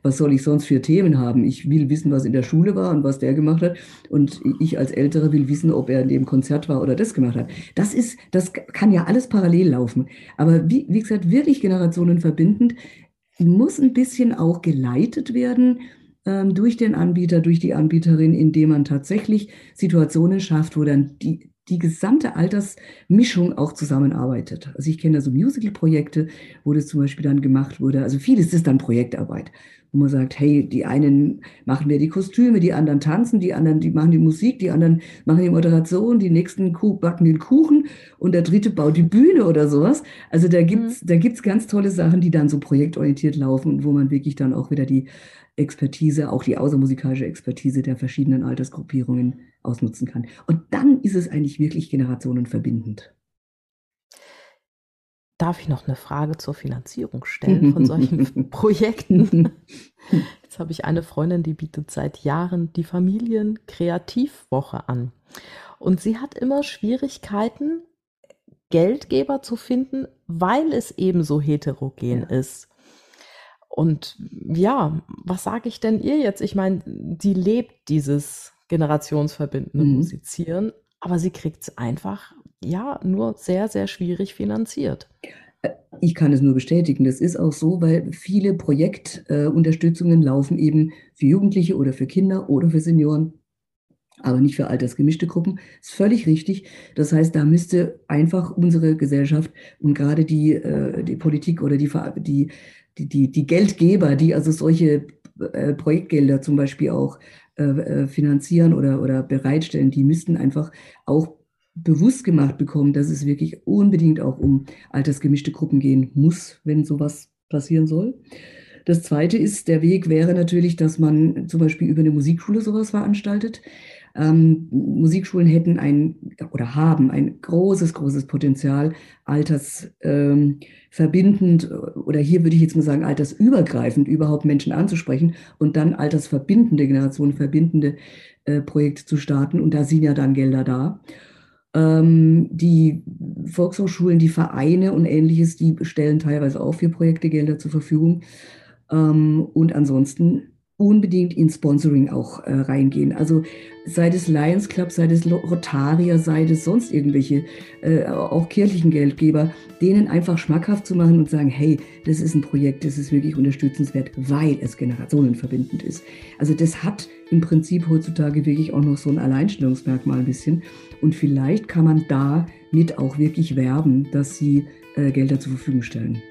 was soll ich sonst für Themen haben? Ich will wissen, was in der Schule war und was der gemacht hat. Und ich als Ältere will wissen, ob er in dem Konzert war oder das gemacht hat. Das ist, das kann ja alles parallel laufen. Aber wie, wie gesagt, wirklich generationenverbindend muss ein bisschen auch geleitet werden ähm, durch den Anbieter, durch die Anbieterin, indem man tatsächlich Situationen schafft, wo dann die, die gesamte Altersmischung auch zusammenarbeitet. Also ich kenne da so Musical-Projekte, wo das zum Beispiel dann gemacht wurde. Also vieles ist dann Projektarbeit, wo man sagt, hey, die einen machen mehr die Kostüme, die anderen tanzen, die anderen, die machen die Musik, die anderen machen die Moderation, die nächsten backen den Kuchen und der dritte baut die Bühne oder sowas. Also da gibt's, mhm. da gibt's ganz tolle Sachen, die dann so projektorientiert laufen und wo man wirklich dann auch wieder die Expertise, auch die außermusikalische Expertise der verschiedenen Altersgruppierungen ausnutzen kann. Und dann ist es eigentlich wirklich generationenverbindend. Darf ich noch eine Frage zur Finanzierung stellen von solchen [laughs] Projekten? Jetzt habe ich eine Freundin, die bietet seit Jahren die Familienkreativwoche an. Und sie hat immer Schwierigkeiten, Geldgeber zu finden, weil es eben so heterogen ja. ist. Und ja, was sage ich denn ihr jetzt? Ich meine, sie lebt dieses generationsverbindende mhm. Musizieren, aber sie kriegt es einfach, ja, nur sehr, sehr schwierig finanziert. Äh, ich kann es nur bestätigen. Das ist auch so, weil viele Projektunterstützungen äh, laufen eben für Jugendliche oder für Kinder oder für Senioren, aber nicht für altersgemischte Gruppen. Das ist völlig richtig. Das heißt, da müsste einfach unsere Gesellschaft und gerade die, äh, die Politik oder die, die die, die, Geldgeber, die also solche äh, Projektgelder zum Beispiel auch äh, äh, finanzieren oder, oder bereitstellen, die müssten einfach auch bewusst gemacht bekommen, dass es wirklich unbedingt auch um altersgemischte Gruppen gehen muss, wenn sowas passieren soll. Das Zweite ist, der Weg wäre natürlich, dass man zum Beispiel über eine Musikschule sowas veranstaltet. Ähm, Musikschulen hätten ein oder haben ein großes, großes Potenzial, altersverbindend ähm, oder hier würde ich jetzt mal sagen, altersübergreifend überhaupt Menschen anzusprechen und dann altersverbindende, Generationen verbindende äh, Projekte zu starten. Und da sind ja dann Gelder da. Ähm, die Volkshochschulen, die Vereine und ähnliches, die stellen teilweise auch für Projekte Gelder zur Verfügung. Ähm, und ansonsten unbedingt in Sponsoring auch äh, reingehen. Also sei es Lions Club, sei es Rotarier, sei es sonst irgendwelche, äh, auch kirchlichen Geldgeber, denen einfach schmackhaft zu machen und sagen, hey, das ist ein Projekt, das ist wirklich unterstützenswert, weil es generationenverbindend ist. Also das hat im Prinzip heutzutage wirklich auch noch so ein Alleinstellungsmerkmal ein bisschen. Und vielleicht kann man da mit auch wirklich werben, dass sie äh, Gelder zur Verfügung stellen.